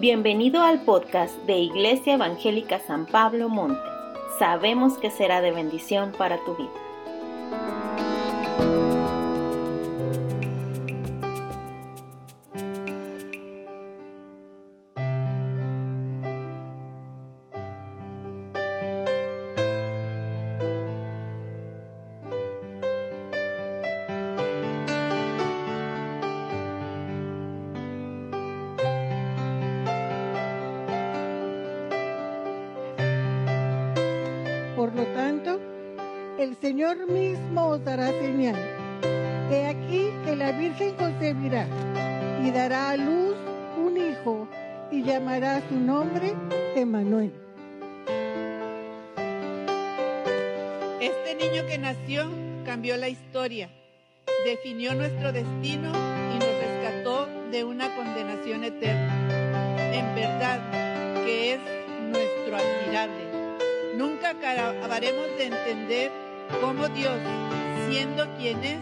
Bienvenido al podcast de Iglesia Evangélica San Pablo Monte. Sabemos que será de bendición para tu vida. Destino y nos rescató de una condenación eterna. En verdad que es nuestro admirable. Nunca acabaremos de entender cómo Dios, siendo quien es,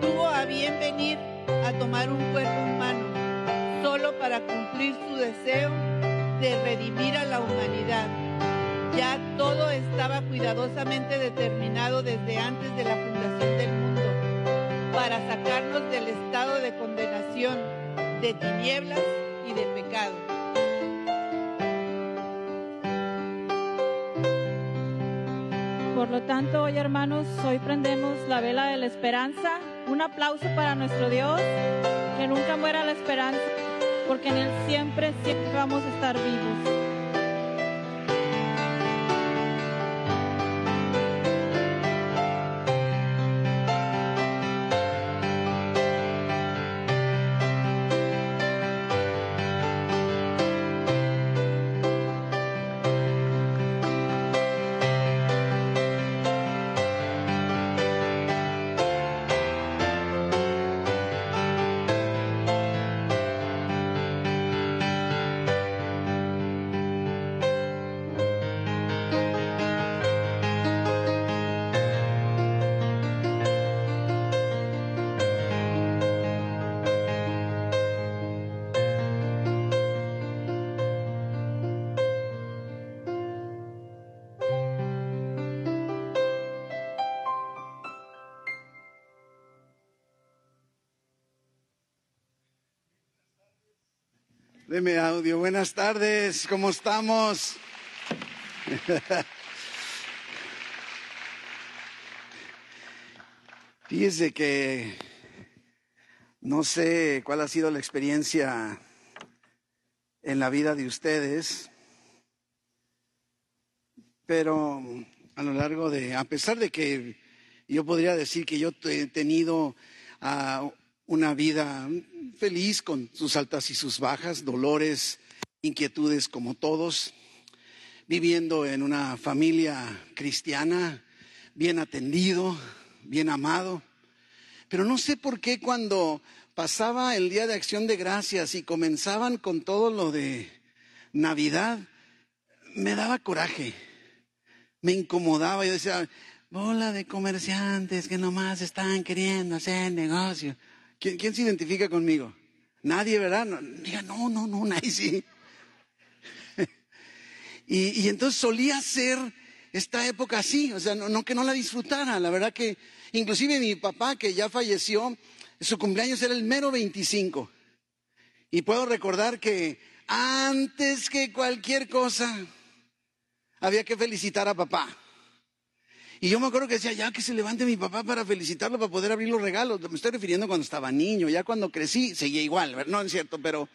tuvo a bien venir a tomar un cuerpo humano solo para cumplir su deseo de redimir a la humanidad. Ya todo estaba cuidadosamente determinado desde antes de la fundación del mundo para sacarnos del estado de condenación, de tinieblas y de pecado. Por lo tanto, hoy hermanos, hoy prendemos la vela de la esperanza. Un aplauso para nuestro Dios, que nunca muera la esperanza, porque en Él siempre, siempre vamos a estar vivos. Deme audio. Buenas tardes, ¿cómo estamos? Fíjese que no sé cuál ha sido la experiencia en la vida de ustedes, pero a lo largo de, a pesar de que yo podría decir que yo he tenido uh, una vida feliz con sus altas y sus bajas, dolores, inquietudes como todos, viviendo en una familia cristiana, bien atendido, bien amado. Pero no sé por qué cuando pasaba el día de acción de gracias y comenzaban con todo lo de Navidad, me daba coraje, me incomodaba. Yo decía, bola de comerciantes que nomás están queriendo hacer negocio. ¿Quién, ¿Quién, se identifica conmigo? Nadie, ¿verdad? No, diga, no, no, no, nadie sí. y, y, entonces solía ser esta época así, o sea, no, que no la disfrutara. La verdad que, inclusive mi papá, que ya falleció, su cumpleaños era el mero 25. Y puedo recordar que antes que cualquier cosa, había que felicitar a papá. Y yo me acuerdo que decía, ya que se levante mi papá para felicitarlo, para poder abrir los regalos. Me estoy refiriendo cuando estaba niño, ya cuando crecí, seguía igual, no es cierto, pero,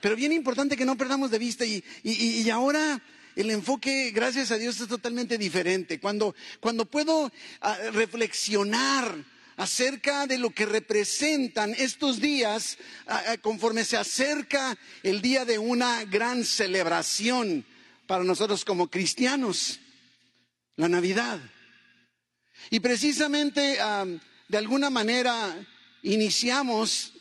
pero bien importante que no perdamos de vista. Y, y, y ahora el enfoque, gracias a Dios, es totalmente diferente. Cuando, cuando puedo uh, reflexionar acerca de lo que representan estos días, uh, conforme se acerca el día de una gran celebración para nosotros como cristianos, la Navidad. Y precisamente um, de alguna manera iniciamos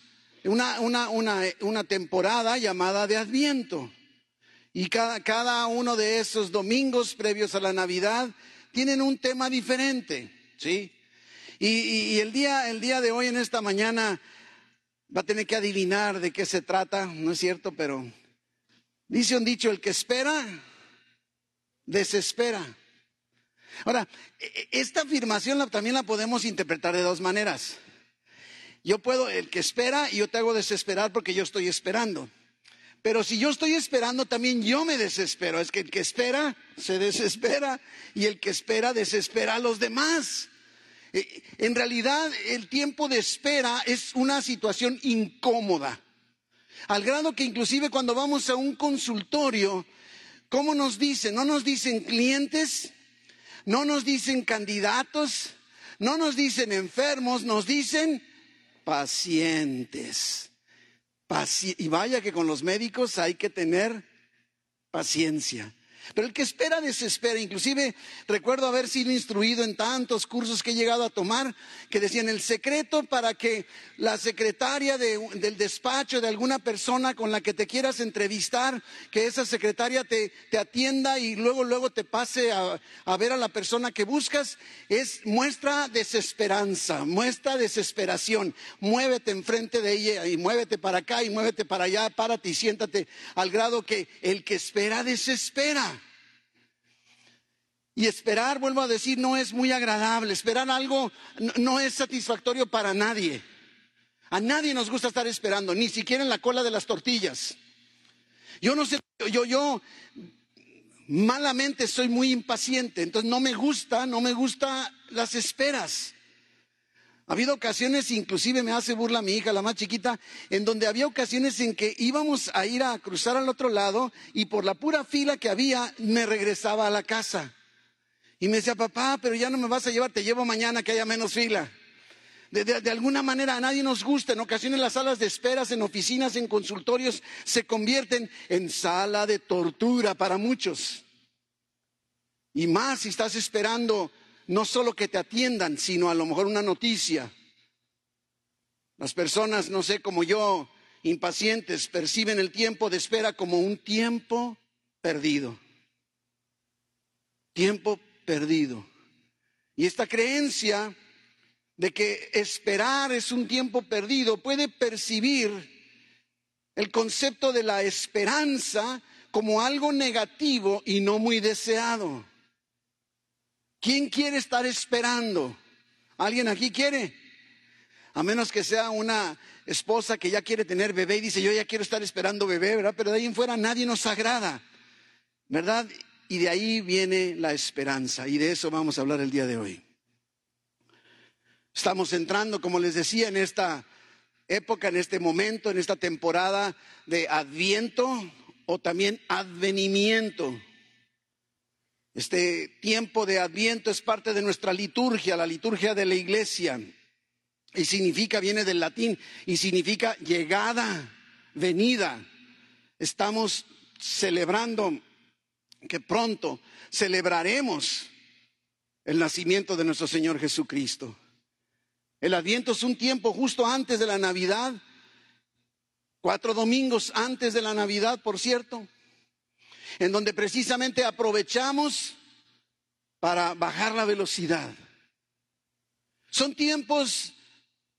una, una, una, una, temporada llamada de Adviento. Y cada, cada uno de esos domingos previos a la Navidad tienen un tema diferente, ¿sí? Y, y, y el, día, el día de hoy, en esta mañana, va a tener que adivinar de qué se trata, ¿no es cierto? Pero Dice un dicho, el que espera, desespera. Ahora, e, e, esta afirmación también la podemos interpretar de dos maneras. Yo puedo, el que espera, y yo te hago desesperar porque yo estoy esperando. Pero si yo estoy esperando, también yo me desespero. Es que el que espera se desespera y el que espera desespera a los demás. E, en realidad, el tiempo de espera es una situación incómoda. Al grado que inclusive cuando vamos a un consultorio, ¿cómo nos dicen? No nos dicen clientes, no nos dicen candidatos, no nos dicen enfermos, nos dicen pacientes. y vaya que con los médicos hay que tener paciencia. Pero el que espera desespera. Inclusive recuerdo haber sido instruido en tantos cursos que he llegado a tomar que decían el secreto para que la secretaria del despacho de alguna persona con la que te quieras entrevistar, que esa secretaria te, atienda y luego, luego te pase a, a ver a la persona que buscas, es muestra desesperanza, muestra desesperación. Muévete enfrente de ella y muévete para acá y muévete para allá, párate y siéntate al grado que el que espera desespera. Y esperar, vuelvo a decir, no es muy agradable. Esperar algo no, es satisfactorio para nadie. A nadie nos gusta estar esperando, ni siquiera en la cola de las tortillas. Yo no sé, yo, yo malamente soy muy impaciente, entonces no me gusta, no me gusta las esperas. Ha habido ocasiones, inclusive me hace burla mi hija, la más chiquita, en donde había ocasiones en que íbamos a ir a cruzar al otro lado y por la pura fila que había me regresaba a la casa. Y me decía, papá, pero ya no me vas a llevar, te llevo mañana que haya menos fila. De, alguna manera a nadie nos gusta. En ocasiones las salas de esperas en oficinas, en consultorios, se convierten en sala de tortura para muchos. Y más si estás esperando no solo que te atiendan, sino a lo mejor una noticia. Las personas, no sé, como yo, impacientes, perciben el tiempo de espera como un tiempo perdido. Tiempo perdido. Y esta creencia de que esperar es un tiempo perdido puede percibir el concepto de la esperanza como algo negativo y no muy deseado. ¿Quién quiere estar esperando? ¿Alguien aquí quiere? A menos que sea una esposa que ya quiere tener bebé y dice, yo ya quiero estar esperando bebé, ¿verdad? Pero de ahí en fuera nadie nos agrada, ¿verdad? Y de ahí viene la esperanza. Y de eso vamos a hablar el día de hoy. Estamos entrando, como les decía, en esta época, en este momento, en esta temporada de adviento o también advenimiento. Este tiempo de adviento es parte de nuestra liturgia, la liturgia de la iglesia. Y significa, viene del latín, y significa llegada, venida. Estamos celebrando que pronto celebraremos el nacimiento de nuestro Señor Jesucristo. El Adviento es un tiempo justo antes de la Navidad, cuatro domingos antes de la Navidad, por cierto, en donde precisamente aprovechamos para bajar la velocidad. Son tiempos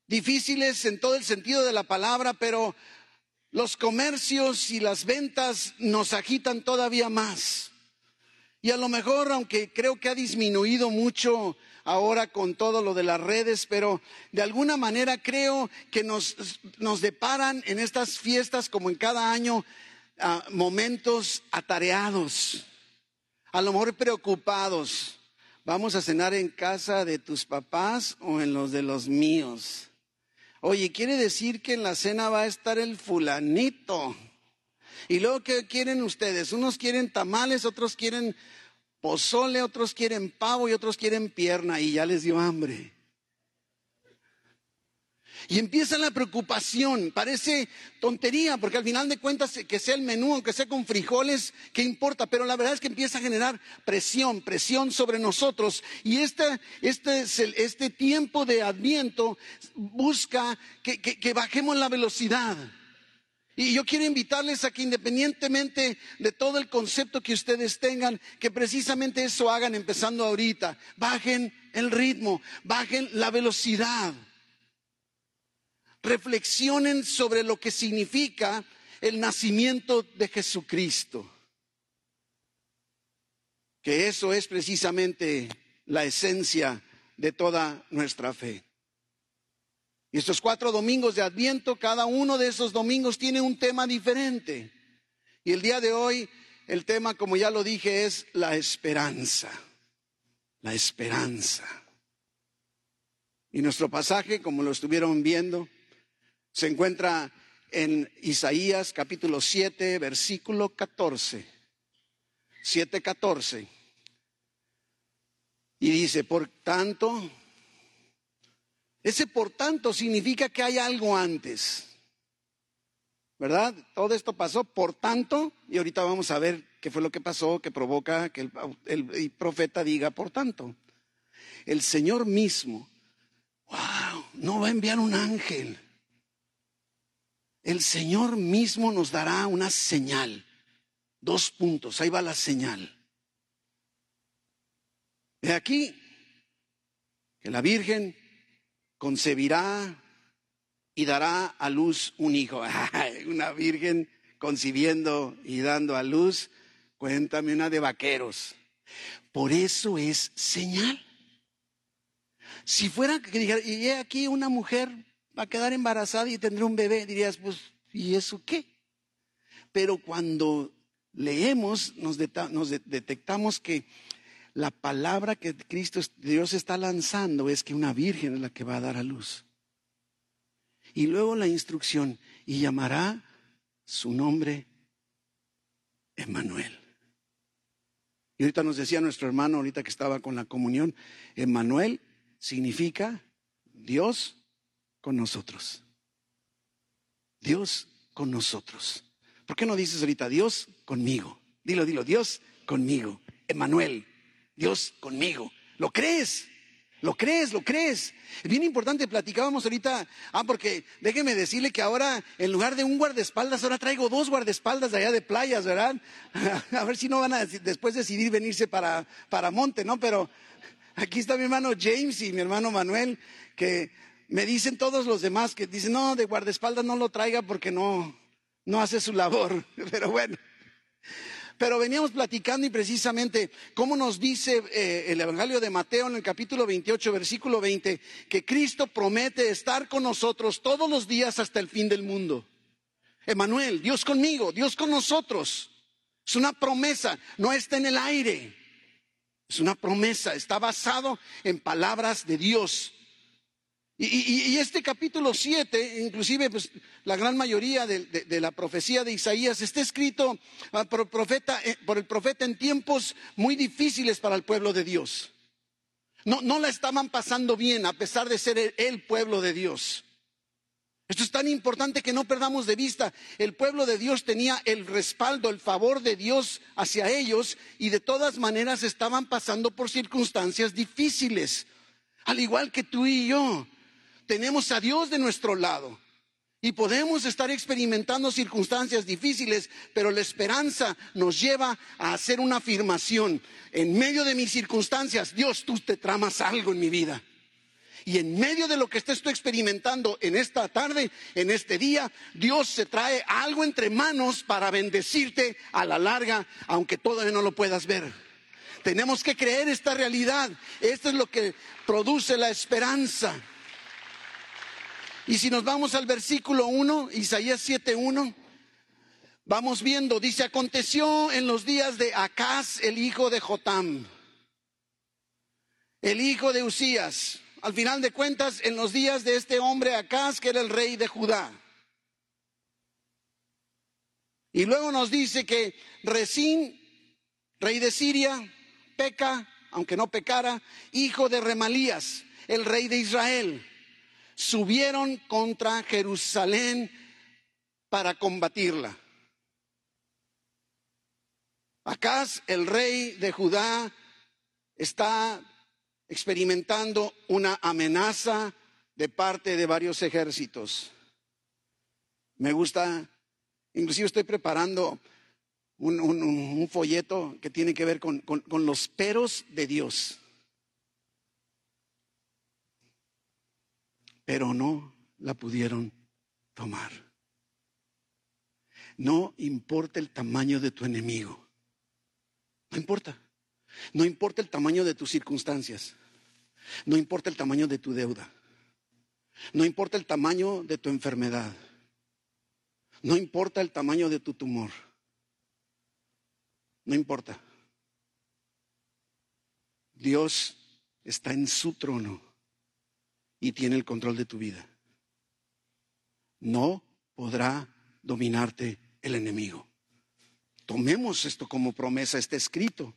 difíciles en todo el sentido de la palabra, pero los comercios y las ventas nos agitan todavía más. Y a lo mejor, aunque creo que ha disminuido mucho ahora con todo lo de las redes, pero de alguna manera creo que nos, deparan en estas fiestas, como en cada año, momentos atareados, a lo mejor preocupados. ¿Vamos a cenar en casa de tus papás o en los de los míos? Oye, quiere decir que en la cena va a estar el fulanito. Y luego, ¿qué quieren ustedes? Unos quieren tamales, otros quieren pozole, otros quieren pavo y otros quieren pierna y ya les dio hambre. Y empieza la preocupación, parece tontería, porque al final de cuentas que sea el menú, aunque sea con frijoles, ¿qué importa? Pero la verdad es que empieza a generar presión, presión sobre nosotros. Y este, este, este tiempo de adviento busca que bajemos la velocidad. Y yo quiero invitarles a que independientemente de todo el concepto que ustedes tengan, que precisamente eso hagan empezando ahorita. Bajen el ritmo, bajen la velocidad. Reflexionen sobre lo que significa el nacimiento de Jesucristo. Que eso es precisamente la esencia de toda nuestra fe. Y estos cuatro domingos de Adviento, cada uno de esos domingos tiene un tema diferente. Y el día de hoy, el tema, como ya lo dije, es la esperanza. La esperanza. Y nuestro pasaje, como lo estuvieron viendo, se encuentra en Isaías capítulo 7, versículo 14. 7, 14. Y dice, por tanto, ese por tanto significa que hay algo antes. ¿Verdad? Todo esto pasó por tanto, y ahorita vamos a ver qué fue lo que pasó que provoca que el, el profeta diga por tanto. El Señor mismo, wow, no va a enviar un ángel. El Señor mismo nos dará una señal. Dos puntos, ahí va la señal. De aquí que la Virgen concebirá y dará a luz un hijo. una Virgen concibiendo y dando a luz, cuéntame una de vaqueros. Por eso es señal. Si fuera que dijera, y aquí una mujer va a quedar embarazada y tendrá un bebé, dirías, pues, ¿y eso qué? Pero cuando leemos, nos, detectamos que la palabra que Cristo, Dios está lanzando es que una virgen es la que va a dar a luz. Y luego la instrucción, y llamará su nombre Emmanuel. Y ahorita nos decía nuestro hermano, ahorita que estaba con la comunión, Emmanuel significa Dios con nosotros. Dios con nosotros. ¿Por qué no dices ahorita Dios conmigo? Dilo, dilo, Dios conmigo. Emmanuel, Dios conmigo. ¿Lo crees? ¿Lo crees? ¿Lo crees? Es bien importante, platicábamos ahorita, ah, porque déjeme decirle que ahora en lugar de un guardaespaldas, ahora traigo dos guardaespaldas de allá de playas, ¿verdad? A ver si no van a después decidir venirse para, para Monte, ¿no? Pero aquí está mi hermano James y mi hermano Manuel, que me dicen todos los demás que dicen, no, de guardaespaldas no lo traiga porque no, no hace su labor. Pero bueno. Pero veníamos platicando y precisamente cómo nos dice eh, el Evangelio de Mateo en el capítulo 28, versículo 20, que Cristo promete estar con nosotros todos los días hasta el fin del mundo. Emanuel, Dios conmigo, Dios con nosotros. Es una promesa, no está en el aire. Es una promesa, está basado en palabras de Dios. Y, este capítulo 7, inclusive pues, la gran mayoría de, la profecía de Isaías, está escrito ah, por, profeta, eh, por el profeta en tiempos muy difíciles para el pueblo de Dios. No, no la estaban pasando bien a pesar de ser el pueblo de Dios. Esto es tan importante que no perdamos de vista. El pueblo de Dios tenía el respaldo, el favor de Dios hacia ellos y de todas maneras estaban pasando por circunstancias difíciles, al igual que tú y yo tenemos a Dios de nuestro lado. Y podemos estar experimentando circunstancias difíciles, pero la esperanza nos lleva a hacer una afirmación. En medio de mis circunstancias, Dios, tú te tramas algo en mi vida. Y en medio de lo que tú experimentando en esta tarde, en este día, Dios se trae algo entre manos para bendecirte a la larga, aunque todavía no lo puedas ver. Tenemos que creer esta realidad. Esto es lo que produce la esperanza. Y si nos vamos al versículo 1, Isaías 7.1, vamos viendo, dice, aconteció en los días de Acaz, el hijo de Jotam, el hijo de Usías, al final de cuentas, en los días de este hombre Acaz, que era el rey de Judá. Y luego nos dice que Resín, rey de Siria, peca, aunque no pecara, hijo de Remalías, el rey de Israel subieron contra Jerusalén para combatirla. Acaz, el rey de Judá, está experimentando una amenaza de parte de varios ejércitos. Me gusta, inclusive estoy preparando un, folleto que tiene que ver con los peros de Dios. Pero no la pudieron tomar. No importa el tamaño de tu enemigo. No importa. No importa el tamaño de tus circunstancias. No importa el tamaño de tu deuda. No importa el tamaño de tu enfermedad. No importa el tamaño de tu tumor. No importa. Dios está en su trono y tiene el control de tu vida. No podrá dominarte el enemigo. Tomemos esto como promesa, está escrito.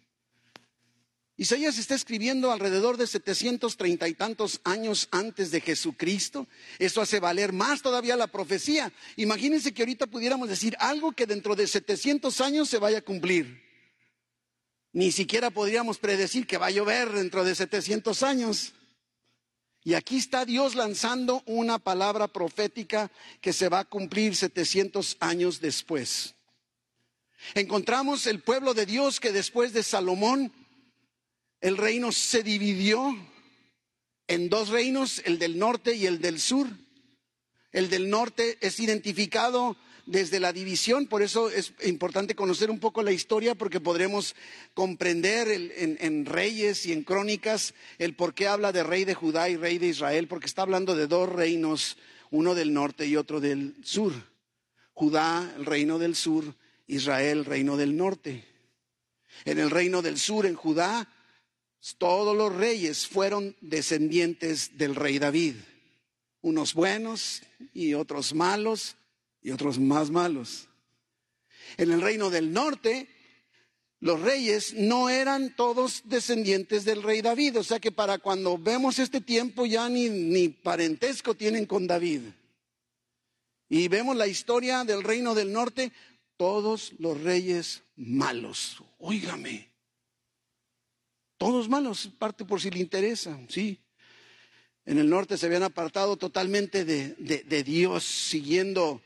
Isaías está escribiendo alrededor de 730 y tantos años antes de Jesucristo. Eso hace valer más todavía la profecía. Imagínense que ahorita pudiéramos decir algo que dentro de 700 años se vaya a cumplir. Ni siquiera podríamos predecir que va a llover dentro de 700 años. Y aquí está Dios lanzando una palabra profética que se va a cumplir 700 años después. Encontramos el pueblo de Dios que después de Salomón, el reino se dividió en dos reinos, el del norte y el del sur. El del norte es identificado desde la división, por eso es importante conocer un poco la historia porque podremos comprender en, Reyes y en Crónicas el por qué habla de rey de Judá y rey de Israel, porque está hablando de dos reinos, uno del norte y otro del sur. Judá, el reino del sur, Israel, reino del norte. En el reino del sur, en Judá, todos los reyes fueron descendientes del rey David, unos buenos y otros malos, y otros más malos. En el reino del norte, los reyes no eran todos descendientes del rey David, o sea que para cuando vemos este tiempo ya ni, ni parentesco tienen con David. Y vemos la historia del reino del norte, todos los reyes malos. Óigame. Todos malos, parte por si le interesa, sí. En el norte se habían apartado totalmente de, de Dios, siguiendo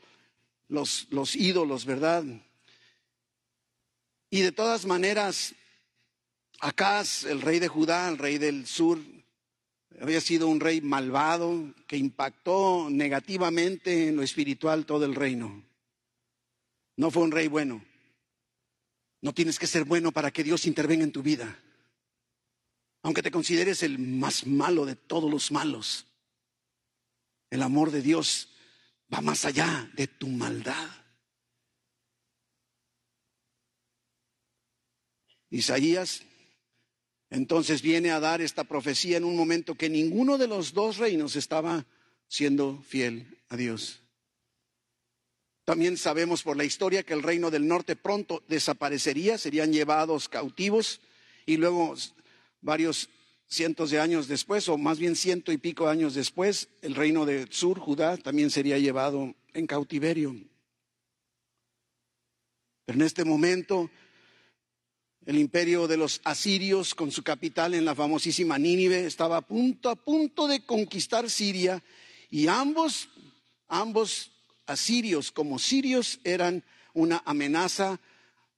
los, los ídolos, ¿verdad? Y de todas maneras, Acaz, el rey de Judá, el rey del sur, había sido un rey malvado que impactó negativamente en lo espiritual todo el reino. No fue un rey bueno. No tienes que ser bueno para que Dios intervenga en tu vida. Aunque te consideres el más malo de todos los malos, el amor de Dios va más allá de tu maldad. Isaías entonces viene a dar esta profecía en un momento que ninguno de los dos reinos estaba siendo fiel a Dios. También sabemos por la historia que el reino del norte pronto desaparecería, serían llevados cautivos y luego varios cientos de años después, o más bien ciento y pico años después, el reino de Sur, Judá, también sería llevado en cautiverio. Pero en este momento, el imperio de los asirios, con su capital en la famosísima Nínive, estaba a punto, a punto de conquistar Siria, y ambos, ambos asirios como sirios eran una amenaza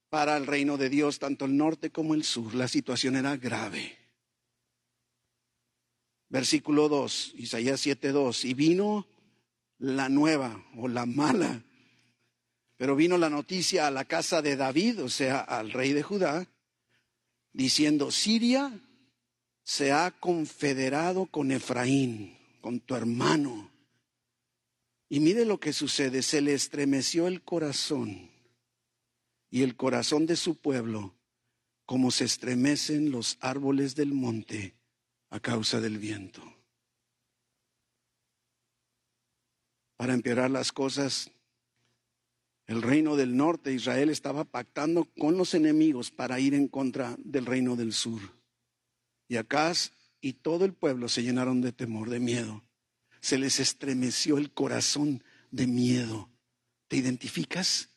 para el reino de Dios, tanto el norte como el sur. La situación era grave. Versículo 2, Isaías 7:2. Y vino la nueva o la mala, pero vino la noticia a la casa de David, o sea, al rey de Judá, diciendo, Siria se ha confederado con Efraín, con tu hermano. Y mire lo que sucede, se le estremeció el corazón y el corazón de su pueblo, como se estremecen los árboles del monte a causa del viento. Para empeorar las cosas, el reino del norte, Israel, estaba pactando con los enemigos para ir en contra del reino del sur. Y acá y todo el pueblo se llenaron de temor, de miedo. Se les estremeció el corazón de miedo. ¿Te identificas?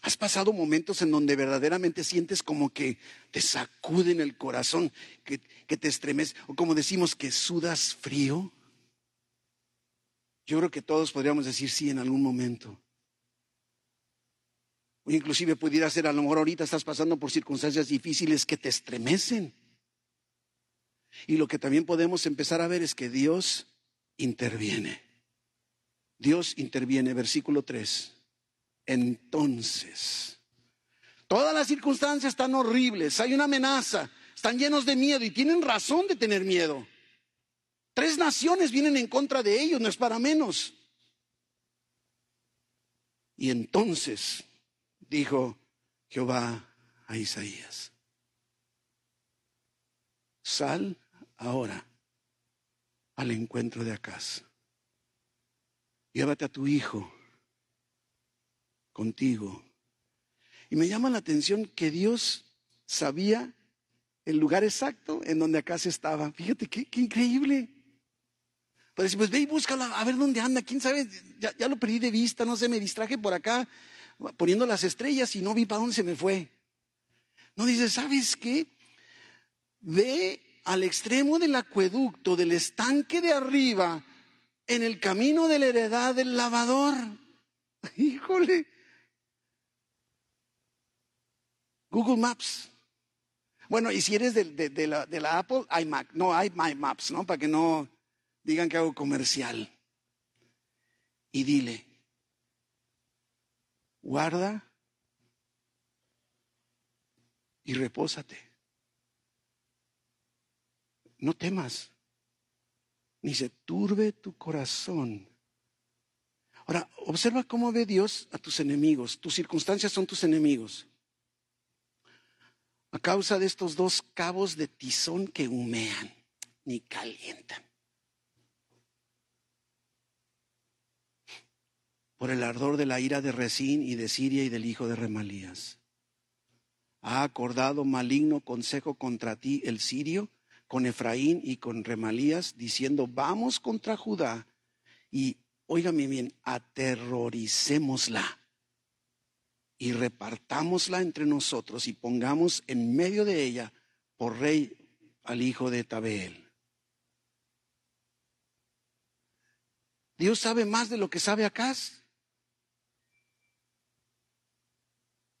¿Has pasado momentos en donde verdaderamente sientes como que te sacuden el corazón, que, te estremeces, o como decimos que sudas frío? Yo creo que todos podríamos decir sí en algún momento. O inclusive pudiera ser, a lo mejor ahorita estás pasando por circunstancias difíciles que te estremecen. Y lo que también podemos empezar a ver es que Dios interviene. Dios interviene, versículo 3. entonces. Todas las circunstancias están horribles, hay una amenaza, están llenos de miedo y tienen razón de tener miedo. Tres naciones vienen en contra de ellos, no es para menos. Y entonces dijo Jehová a Isaías, sal ahora al encuentro de Acaz. Llévate a tu hijo contigo. Y me llama la atención que Dios sabía el lugar exacto en donde Acaz estaba. Fíjate qué, increíble. Pues, pues ve y búscalo, a ver dónde anda, quién sabe, ya, ya lo perdí de vista, no sé, me distraje por acá poniendo las estrellas y no vi para dónde se me fue. No dice, ¿sabes qué? Ve al extremo del acueducto, del estanque de arriba, en el camino de la heredad del lavador. Híjole. Google Maps. Bueno, y si eres de, la, de la, Apple, iMac, no, hay My Maps, ¿no? Para que no digan que hago comercial. Y dile, guarda y repósate. No temas, ni se turbe tu corazón. Ahora, observa cómo ve Dios a tus enemigos. Tus circunstancias son tus enemigos. A causa de estos dos cabos de tizón que humean ni calientan. Por el ardor de la ira de Resín y de Siria y del hijo de Remalías. Ha acordado maligno consejo contra ti el sirio con Efraín y con Remalías, diciendo, vamos contra Judá y, óigame bien, aterroricémosla y repartámosla entre nosotros y pongamos en medio de ella por rey al hijo de Tabeel. Dios sabe más de lo que sabe Acaz.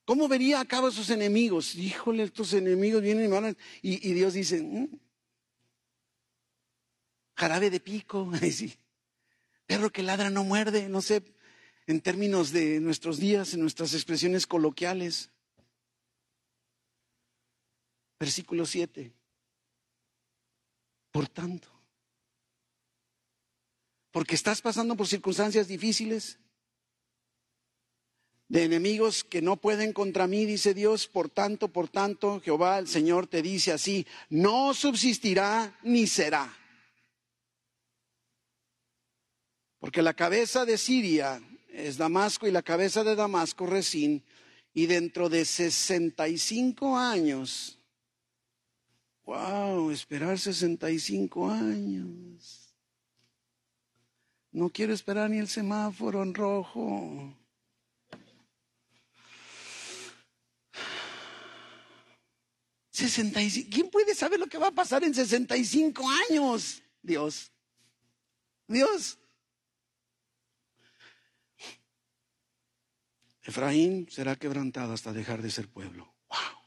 ¿Cómo vería a cabo a sus enemigos? Híjole, estos enemigos vienen y van y, y Dios dice, mm, jarabe de pico, perro que ladra no muerde, no sé, en términos de nuestros días, en nuestras expresiones coloquiales. Versículo 7. Por tanto, porque estás pasando por circunstancias difíciles, de enemigos que no pueden contra mí, dice Dios, por tanto, por tanto, Jehová el Señor te dice así, no subsistirá ni será. Porque la cabeza de Siria es Damasco y la cabeza de Damasco Resín. Y dentro de 65 años, wow, esperar 65 años. No quiero esperar ni el semáforo en rojo. ¿Quién puede saber lo que va a pasar en 65 años? Dios. Dios. Efraín será quebrantado hasta dejar de ser pueblo. ¡Wow!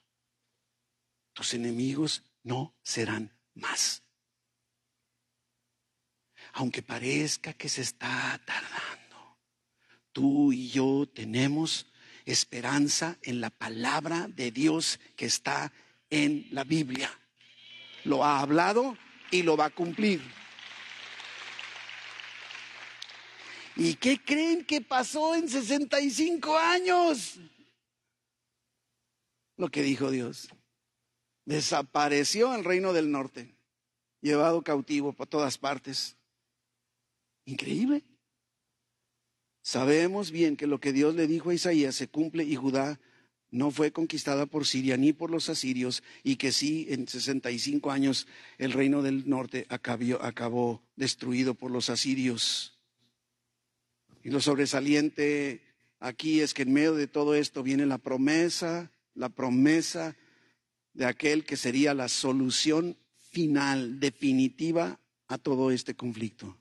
Tus enemigos no serán más. Aunque parezca que se está tardando, tú y yo tenemos esperanza en la palabra de Dios que está en la Biblia. Lo ha hablado y lo va a cumplir. ¿Y qué creen que pasó en 65 años? Lo que dijo Dios. Desapareció el reino del norte, llevado cautivo por todas partes. Increíble. Sabemos bien que lo que Dios le dijo a Isaías se cumple y Judá no fue conquistada por Siria ni por los asirios y que sí, en 65 años el reino del norte acabó, acabó destruido por los asirios. Y lo sobresaliente aquí es que en medio de todo esto viene la promesa, la promesa de aquel que sería la solución final, definitiva a todo este conflicto.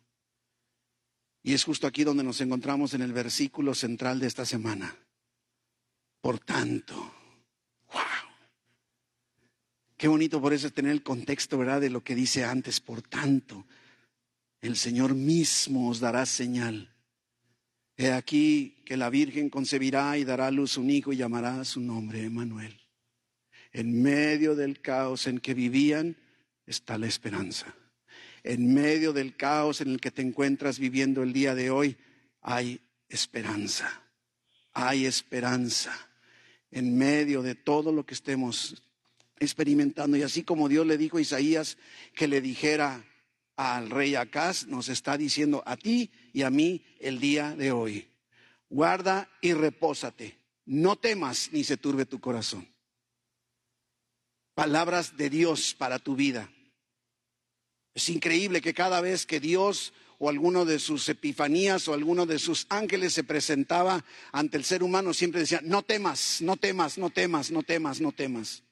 Y es justo aquí donde nos encontramos en el versículo central de esta semana. Por tanto, wow. Qué bonito por eso tener el contexto, ¿verdad? De lo que dice antes. Por tanto, el Señor mismo os dará señal He aquí que la Virgen concebirá y dará a luz un hijo y llamará su nombre Emanuel. En medio del caos en que vivían está la esperanza. En medio del caos en el que te encuentras viviendo el día de hoy hay esperanza. Hay esperanza. En medio de todo lo que estemos experimentando. Y así como Dios le dijo a Isaías que le dijera al rey Acaz, nos está diciendo a ti y a mí el día de hoy. Guarda y repósate. No temas ni se turbe tu corazón palabras de Dios para tu vida. Es increíble que cada vez que Dios o alguno de sus epifanías o alguno de sus ángeles se presentaba ante el ser humano, siempre decía, no temas, no temas, no temas, no temas, no temas.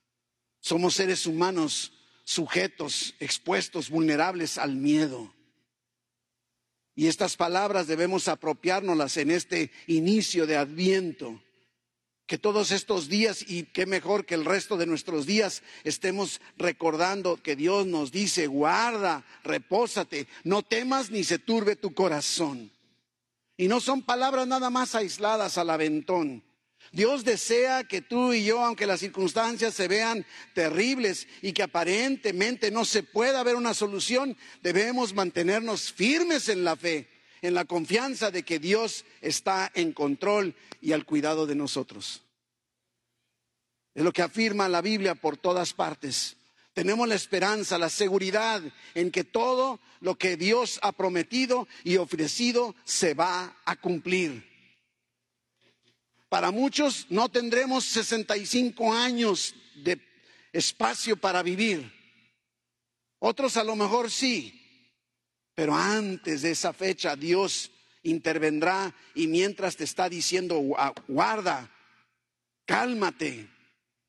Somos seres humanos sujetos, expuestos, vulnerables al miedo. Y estas palabras debemos apropiárnoslas en este inicio de Adviento que todos estos días, y qué mejor que el resto de nuestros días, estemos recordando que Dios nos dice, guarda, repósate, no temas ni se turbe tu corazón. Y no son palabras nada más aisladas al aventón. Dios desea que tú y yo, aunque las circunstancias se vean terribles y que aparentemente no se pueda ver una solución, debemos mantenernos firmes en la fe en la confianza de que Dios está en control y al cuidado de nosotros. Es lo que afirma la Biblia por todas partes. Tenemos la esperanza, la seguridad en que todo lo que Dios ha prometido y ofrecido se va a cumplir. Para muchos no tendremos 65 años de espacio para vivir. Otros a lo mejor sí, pero antes de esa fecha Dios intervendrá y mientras te está diciendo, guarda, cálmate,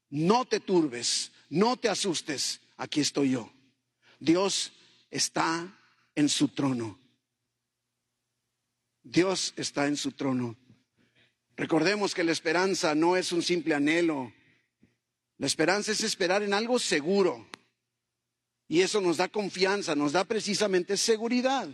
no te turbes, no te asustes, aquí estoy yo. Dios está en su trono. Dios está en su trono. Recordemos que la esperanza no es un simple anhelo. La esperanza es esperar en algo seguro. Y eso nos da confianza, nos da precisamente seguridad.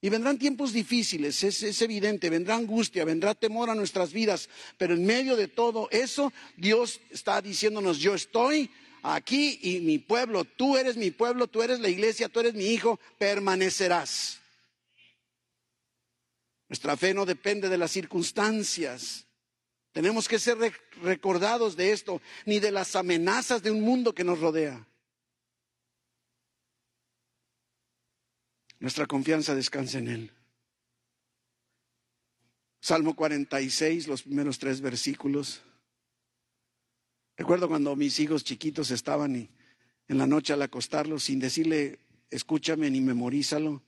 Y vendrán tiempos difíciles, es, evidente, vendrá angustia, vendrá temor a nuestras vidas, pero en medio de todo eso, Dios está diciéndonos, yo estoy aquí y mi pueblo, tú eres mi pueblo, tú eres la iglesia, tú eres mi hijo, permanecerás. Nuestra fe no depende de las circunstancias. Tenemos que ser recordados de esto, ni de las amenazas de un mundo que nos rodea. Nuestra confianza descansa en Él. Salmo 46, los primeros tres versículos. Recuerdo cuando mis hijos chiquitos estaban y en la noche al acostarlos, sin decirle, escúchame ni memorízalo,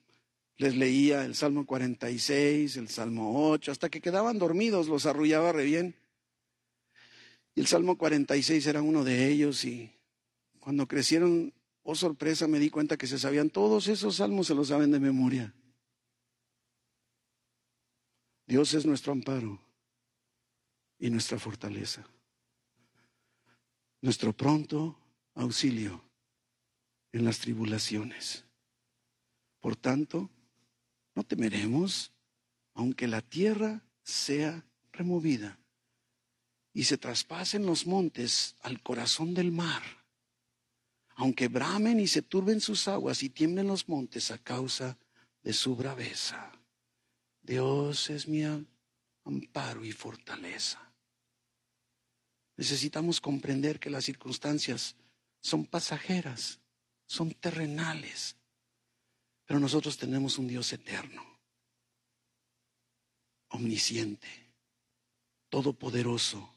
les leía el Salmo 46, el Salmo 8, hasta que quedaban dormidos, los arrullaba re bien. Y el Salmo 46 era uno de ellos y cuando crecieron Oh, sorpresa, me di cuenta que se sabían todos esos salmos, se los saben de memoria. Dios es nuestro amparo y nuestra fortaleza. Nuestro pronto auxilio en las tribulaciones. Por tanto, no temeremos, aunque la tierra sea removida y se traspasen los montes al corazón del mar aunque bramen y se turben sus aguas y tiemblen los montes a causa de su braveza. Dios es mi amparo y fortaleza. Necesitamos comprender que las circunstancias son pasajeras, son terrenales, pero nosotros tenemos un Dios eterno, omnisciente, todopoderoso,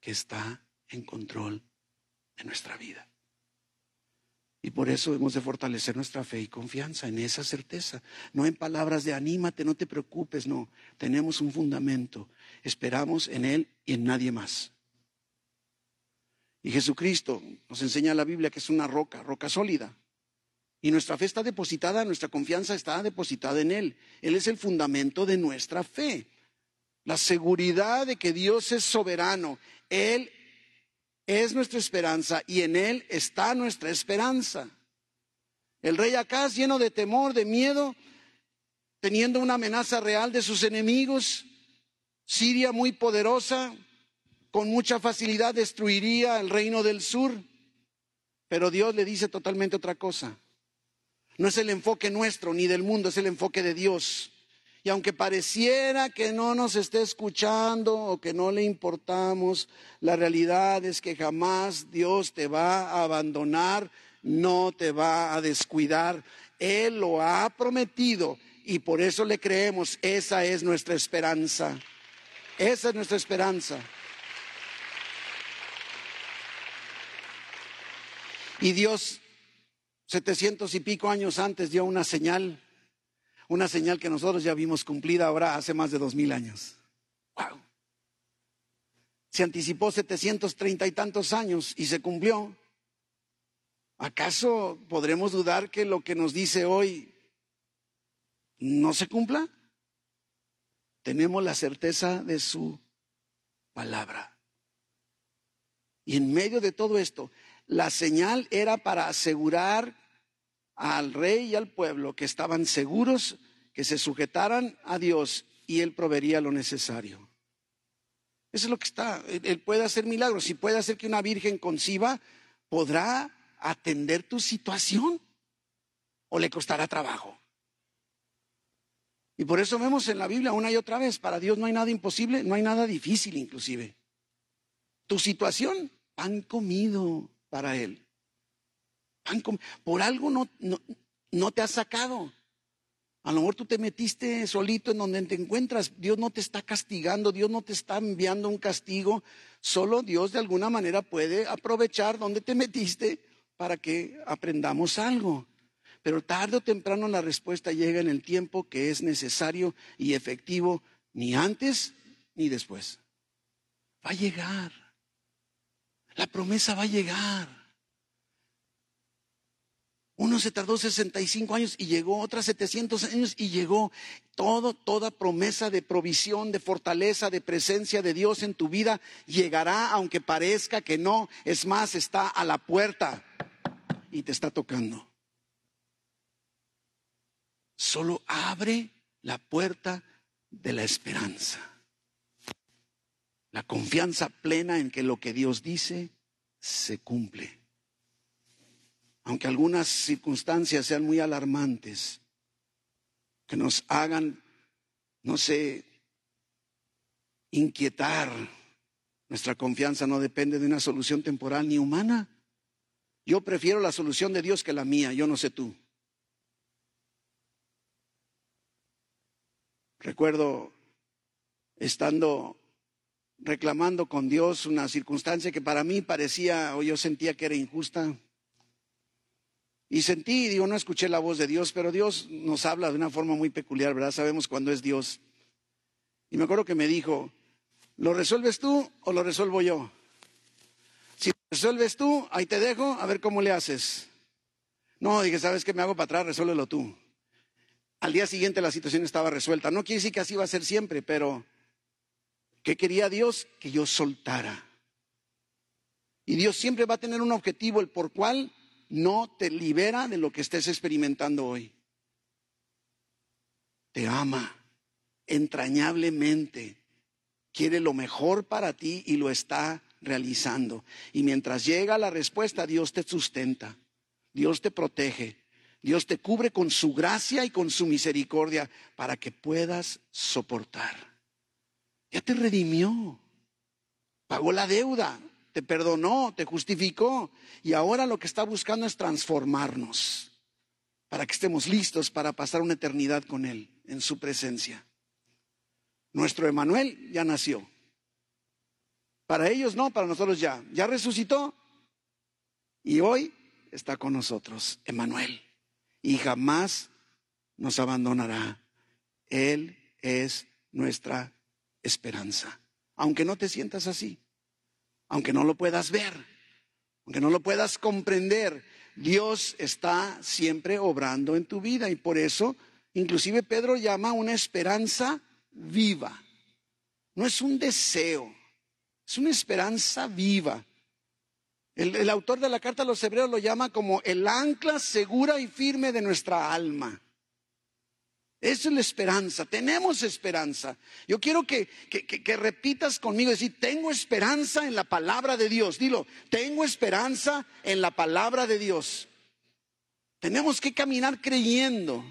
que está en control de nuestra vida. Y por eso hemos de fortalecer nuestra fe y confianza en esa certeza, no en palabras de anímate, no te preocupes, no, tenemos un fundamento, esperamos en Él y en nadie más. Y Jesucristo nos enseña la Biblia que es una roca, roca sólida. Y nuestra fe está depositada, nuestra confianza está depositada en Él. Él es el fundamento de nuestra fe. La seguridad de que Dios es soberano. Él es nuestra esperanza y en Él está nuestra esperanza. El rey Acaz, lleno de temor, de miedo, teniendo una amenaza real de sus enemigos. Siria muy poderosa, con mucha facilidad destruiría el reino del sur. Pero Dios le dice totalmente otra cosa. No es el enfoque nuestro ni del mundo, es el enfoque de Dios. Y aunque pareciera que no nos esté escuchando o que no le importamos, la realidad es que jamás Dios te va a abandonar, no te va a descuidar. Él lo ha prometido y por eso le creemos. Esa es nuestra esperanza. Esa es nuestra esperanza. Y Dios, setecientos y pico años antes, dio una señal, una señal que nosotros ya vimos cumplida ahora hace más de dos mil años. ¡Wow! Se anticipó setecientos treinta y tantos años y se cumplió. ¿Acaso podremos dudar que lo que nos dice hoy no se cumpla? Tenemos la certeza de su palabra. Y en medio de todo esto, la señal era para asegurar al rey y al pueblo que estaban seguros, que se sujetaran a Dios y Él proveería lo necesario. Eso es lo que está. Él puede hacer milagros. Si puede hacer que una virgen conciba, podrá atender tu situación o le costará trabajo. Y por eso vemos en la Biblia una y otra vez, para Dios no hay nada imposible, no hay nada difícil inclusive. Tu situación, han comido para Él. por algo no, no, no te has sacado. A lo mejor tú te metiste solito en donde te encuentras. Dios no te está castigando, Dios no te está enviando un castigo. Solo Dios de alguna manera puede aprovechar donde te metiste para que aprendamos algo. Pero tarde o temprano la respuesta llega en el tiempo que es necesario y efectivo, ni antes ni después. Va a llegar. La promesa va a llegar. Uno se tardó 65 años y llegó, otras 700 años y llegó. Todo, toda promesa de provisión, de fortaleza, de presencia de Dios en tu vida llegará, aunque parezca que no. Es más, está a la puerta y te está tocando. Solo abre la puerta de la esperanza. La confianza plena en que lo que Dios dice se cumple aunque algunas circunstancias sean muy alarmantes, que nos hagan, no sé, inquietar, nuestra confianza no depende de una solución temporal ni humana. Yo prefiero la solución de Dios que la mía, yo no sé tú. Recuerdo estando reclamando con Dios una circunstancia que para mí parecía o yo sentía que era injusta. Y sentí, digo, no escuché la voz de Dios, pero Dios nos habla de una forma muy peculiar, ¿verdad? Sabemos cuándo es Dios. Y me acuerdo que me dijo, ¿lo resuelves tú o lo resuelvo yo? Si lo resuelves tú, ahí te dejo, a ver cómo le haces. No, dije, ¿sabes qué me hago para atrás? Resuélvelo tú. Al día siguiente la situación estaba resuelta. No quiere decir que así va a ser siempre, pero ¿qué quería Dios? Que yo soltara. Y Dios siempre va a tener un objetivo, el por cual no te libera de lo que estés experimentando hoy. Te ama entrañablemente, quiere lo mejor para ti y lo está realizando. Y mientras llega la respuesta, Dios te sustenta, Dios te protege, Dios te cubre con su gracia y con su misericordia para que puedas soportar. Ya te redimió, pagó la deuda, te perdonó, te justificó y ahora lo que está buscando es transformarnos para que estemos listos para pasar una eternidad con Él en su presencia. Nuestro Emanuel ya nació. Para ellos no, para nosotros ya. Ya resucitó y hoy está con nosotros, Emanuel. Y jamás nos abandonará. Él es nuestra esperanza. Aunque no te sientas así aunque no lo puedas ver, aunque no lo puedas comprender, Dios está siempre obrando en tu vida y por eso inclusive Pedro llama una esperanza viva. No es un deseo, es una esperanza viva. El, el, autor de la carta a los hebreos lo llama como el ancla segura y firme de nuestra alma. Esa es la esperanza, tenemos esperanza. Yo quiero que, que, repitas conmigo, decir, tengo esperanza en la palabra de Dios. Dilo, tengo esperanza en la palabra de Dios. Tenemos que caminar creyendo.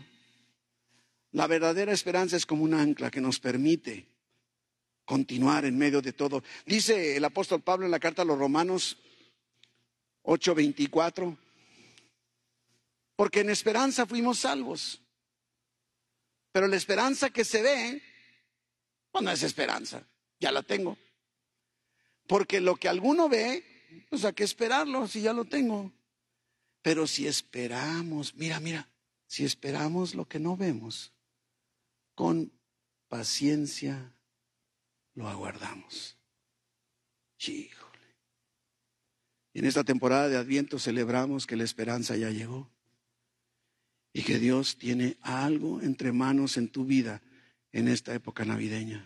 La verdadera esperanza es como un ancla que nos permite continuar en medio de todo. Dice el apóstol Pablo en la carta a los Romanos 8:24, porque en esperanza fuimos salvos. Pero la esperanza que se ve, pues no es esperanza, ya la tengo. Porque lo que alguno ve, pues hay que esperarlo si ya lo tengo. Pero si esperamos, mira, mira, si esperamos lo que no vemos, con paciencia lo aguardamos. Híjole. Y en esta temporada de Adviento celebramos que la esperanza ya llegó y que Dios tiene algo entre manos en tu vida en esta época navideña.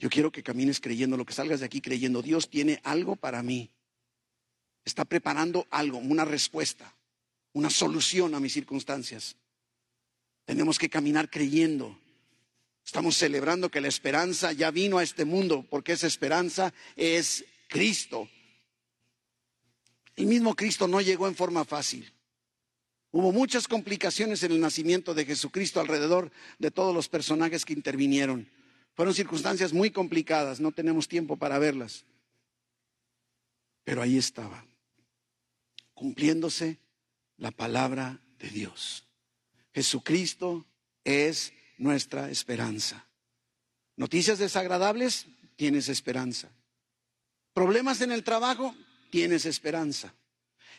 Yo quiero que camines creyendo, lo que salgas de aquí creyendo, Dios tiene algo para mí. Está preparando algo, una respuesta, una solución a mis circunstancias. Tenemos que caminar creyendo Estamos celebrando que la esperanza ya vino a este mundo, porque esa esperanza es Cristo. El mismo Cristo no llegó en forma fácil. Hubo muchas complicaciones en el nacimiento de Jesucristo alrededor de todos los personajes que intervinieron. Fueron circunstancias muy complicadas, no tenemos tiempo para verlas. Pero ahí estaba, cumpliéndose la palabra de Dios. Jesucristo es nuestra esperanza. Noticias desagradables, tienes esperanza. Problemas en el trabajo, tienes esperanza.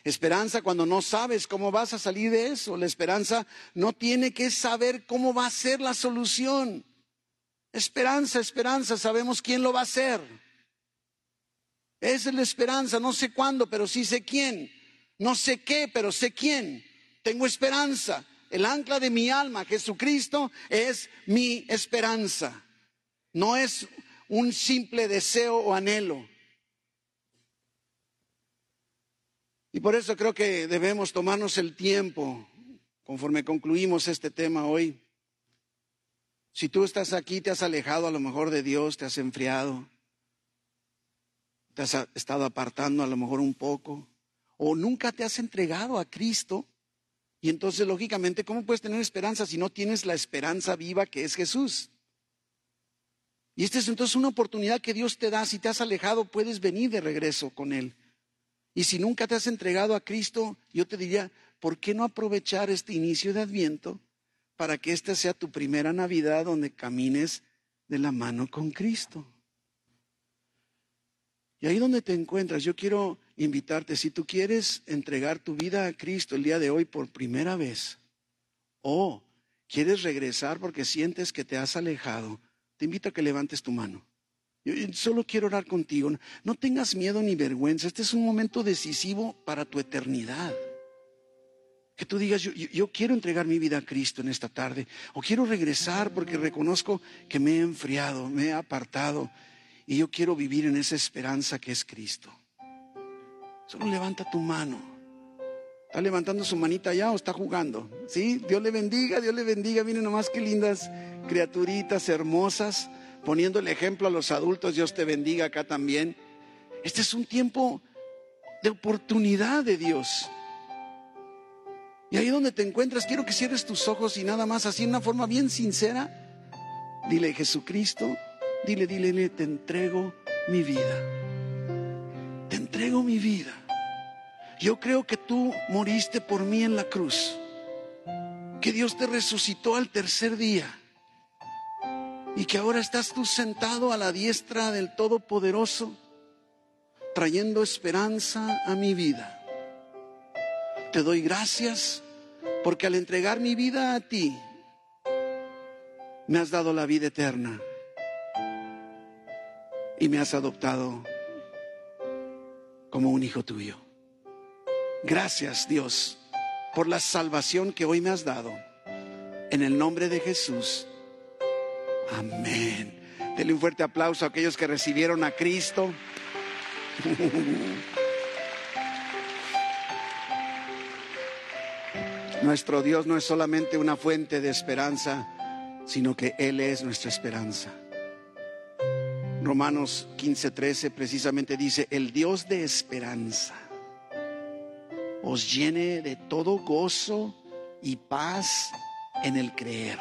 Esperanza cuando no sabes cómo vas a salir de eso. La esperanza no tiene que saber cómo va a ser la solución. Esperanza, esperanza, sabemos quién lo va a hacer. Esa es la esperanza, no sé cuándo, pero sí sé quién. No sé qué, pero sé quién. Tengo esperanza. El ancla de mi alma, Jesucristo, es mi esperanza. No es un simple deseo o anhelo. Y por eso creo que debemos tomarnos el tiempo, conforme concluimos este tema hoy. Si tú estás aquí, te has alejado a lo mejor de Dios, te has enfriado, te has estado apartando a lo mejor un poco, o nunca te has entregado a Cristo, y entonces, lógicamente, ¿cómo puedes tener esperanza si no tienes la esperanza viva que es Jesús? Y esta es entonces una oportunidad que Dios te da. Si te has alejado, puedes venir de regreso con Él. Y si nunca te has entregado a Cristo, yo te diría, ¿por qué no aprovechar este inicio de Adviento para que esta sea tu primera Navidad donde camines de la mano con Cristo? Y ahí donde te encuentras, yo quiero invitarte, si tú quieres entregar tu vida a Cristo el día de hoy por primera vez, o quieres regresar porque sientes que te has alejado, te invito a que levantes tu mano. Yo solo quiero orar contigo. No tengas miedo ni vergüenza. Este es un momento decisivo para tu eternidad. Que tú digas, yo, yo, quiero entregar mi vida a Cristo en esta tarde. O quiero regresar porque reconozco que me he enfriado, me he apartado y yo quiero vivir en esa esperanza que es Cristo. Solo levanta tu mano. ¿Está levantando su manita ya o está jugando? ¿Sí? Dios le bendiga, Dios le bendiga. Miren nomás qué lindas criaturitas hermosas, poniendo el ejemplo a los adultos. Dios te bendiga acá también. Este es un tiempo de oportunidad de Dios. Y ahí donde te encuentras, quiero que cierres tus ojos y nada más así, en una forma bien sincera, dile, Jesucristo, Dile, dile, dile, te entrego mi vida. Te entrego mi vida. Yo creo que tú moriste por mí en la cruz. Que Dios te resucitó al tercer día. Y que ahora estás tú sentado a la diestra del Todopoderoso, trayendo esperanza a mi vida. Te doy gracias porque al entregar mi vida a ti, me has dado la vida eterna y me has adoptado como un hijo tuyo. Gracias Dios por la salvación que hoy me has dado. En el nombre de Jesús. Amén. Denle un fuerte aplauso a aquellos que recibieron a Cristo. Nuestro Dios no es solamente una fuente de esperanza, sino que Él es nuestra esperanza. Romanos 15:13 precisamente dice, el Dios de esperanza os llene de todo gozo y paz en el creer.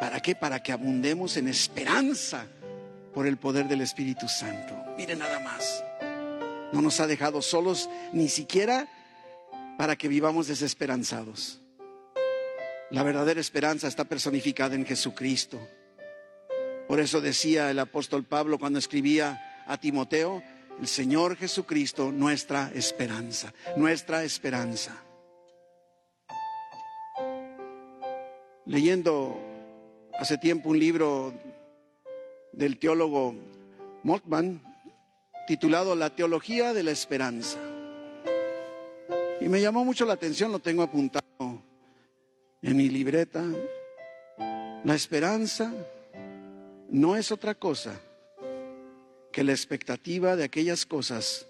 ¿Para qué? Para que abundemos en esperanza por el poder del Espíritu Santo. Mire nada más. No nos ha dejado solos ni siquiera para que vivamos desesperanzados. La verdadera esperanza está personificada en Jesucristo. Por eso decía el apóstol Pablo cuando escribía a Timoteo, el Señor Jesucristo, nuestra esperanza, nuestra esperanza. Leyendo hace tiempo un libro del teólogo Moltmann titulado La teología de la esperanza. Y me llamó mucho la atención, lo tengo apuntado en mi libreta. La esperanza no es otra cosa que la expectativa de aquellas cosas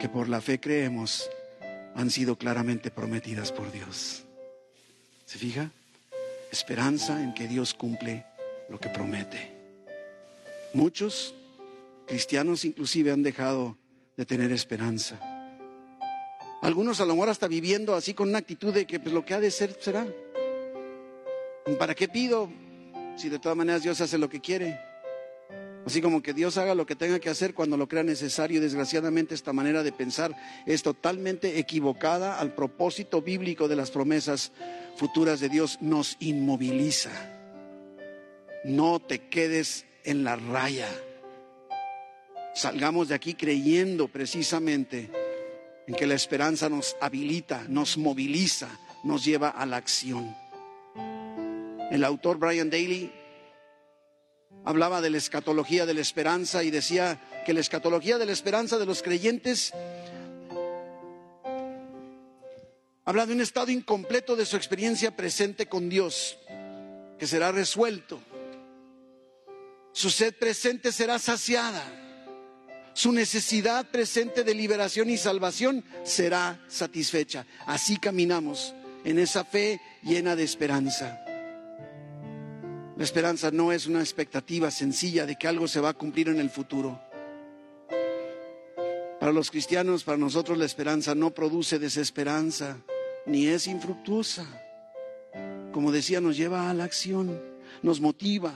que por la fe creemos han sido claramente prometidas por Dios. ¿Se fija? Esperanza en que Dios cumple lo que promete. Muchos cristianos inclusive han dejado de tener esperanza. Algunos a lo mejor hasta viviendo así con una actitud de que pues, lo que ha de ser será. ¿Para qué pido? si de todas maneras Dios hace lo que quiere. Así como que Dios haga lo que tenga que hacer cuando lo crea necesario. Desgraciadamente esta manera de pensar es totalmente equivocada al propósito bíblico de las promesas futuras de Dios. Nos inmoviliza. No te quedes en la raya. Salgamos de aquí creyendo precisamente en que la esperanza nos habilita, nos moviliza, nos lleva a la acción. El autor Brian Daly hablaba de la escatología de la esperanza y decía que la escatología de la esperanza de los creyentes habla de un estado incompleto de su experiencia presente con Dios, que será resuelto. Su sed presente será saciada. Su necesidad presente de liberación y salvación será satisfecha. Así caminamos en esa fe llena de esperanza. La esperanza no es una expectativa sencilla de que algo se va a cumplir en el futuro. Para los cristianos, para nosotros la esperanza no produce desesperanza, ni es infructuosa. Como decía, nos lleva a la acción, nos motiva,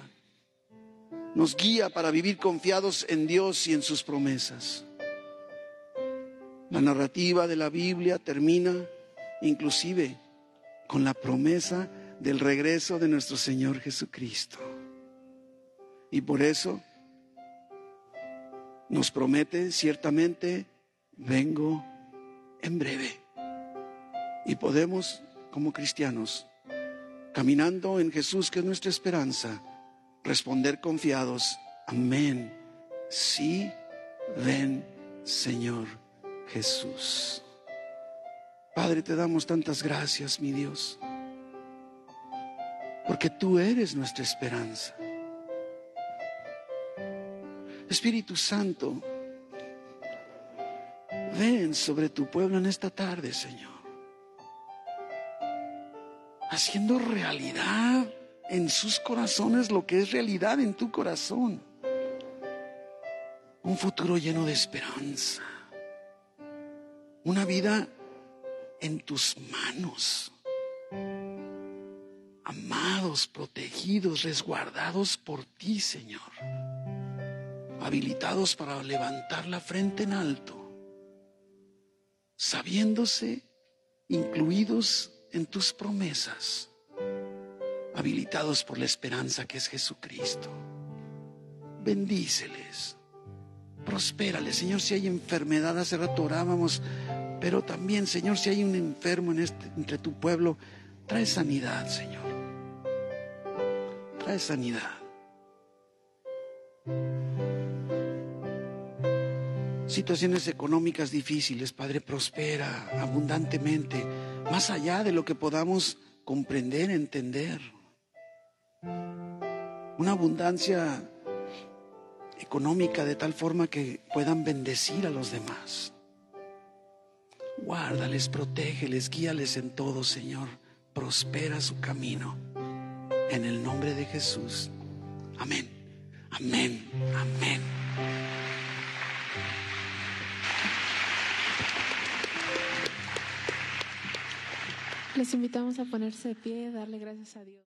nos guía para vivir confiados en Dios y en sus promesas. La narrativa de la Biblia termina inclusive con la promesa del regreso de nuestro Señor Jesucristo. Y por eso nos promete ciertamente, vengo en breve. Y podemos, como cristianos, caminando en Jesús, que es nuestra esperanza, responder confiados, amén. Sí, ven, Señor Jesús. Padre, te damos tantas gracias, mi Dios porque tú eres nuestra esperanza. Espíritu Santo, ven sobre tu pueblo en esta tarde, Señor, haciendo realidad en sus corazones lo que es realidad en tu corazón. Un futuro lleno de esperanza. Una vida en tus manos amados, protegidos, resguardados por ti, Señor, habilitados para levantar la frente en alto, sabiéndose incluidos en tus promesas, habilitados por la esperanza que es Jesucristo. Bendíceles, prospérales, Señor, si hay enfermedad, hace rato orábamos, pero también, Señor, si hay un enfermo en este, entre tu pueblo, trae sanidad, Señor trae sanidad. Situaciones económicas difíciles, Padre, prospera abundantemente, más allá de lo que podamos comprender, entender. Una abundancia económica de tal forma que puedan bendecir a los demás. Guárdales, protégeles, guíales en todo, Señor. Prospera su camino. En el nombre de Jesús. Amén. Amén. Amén. Les invitamos a ponerse de pie, darle gracias a Dios.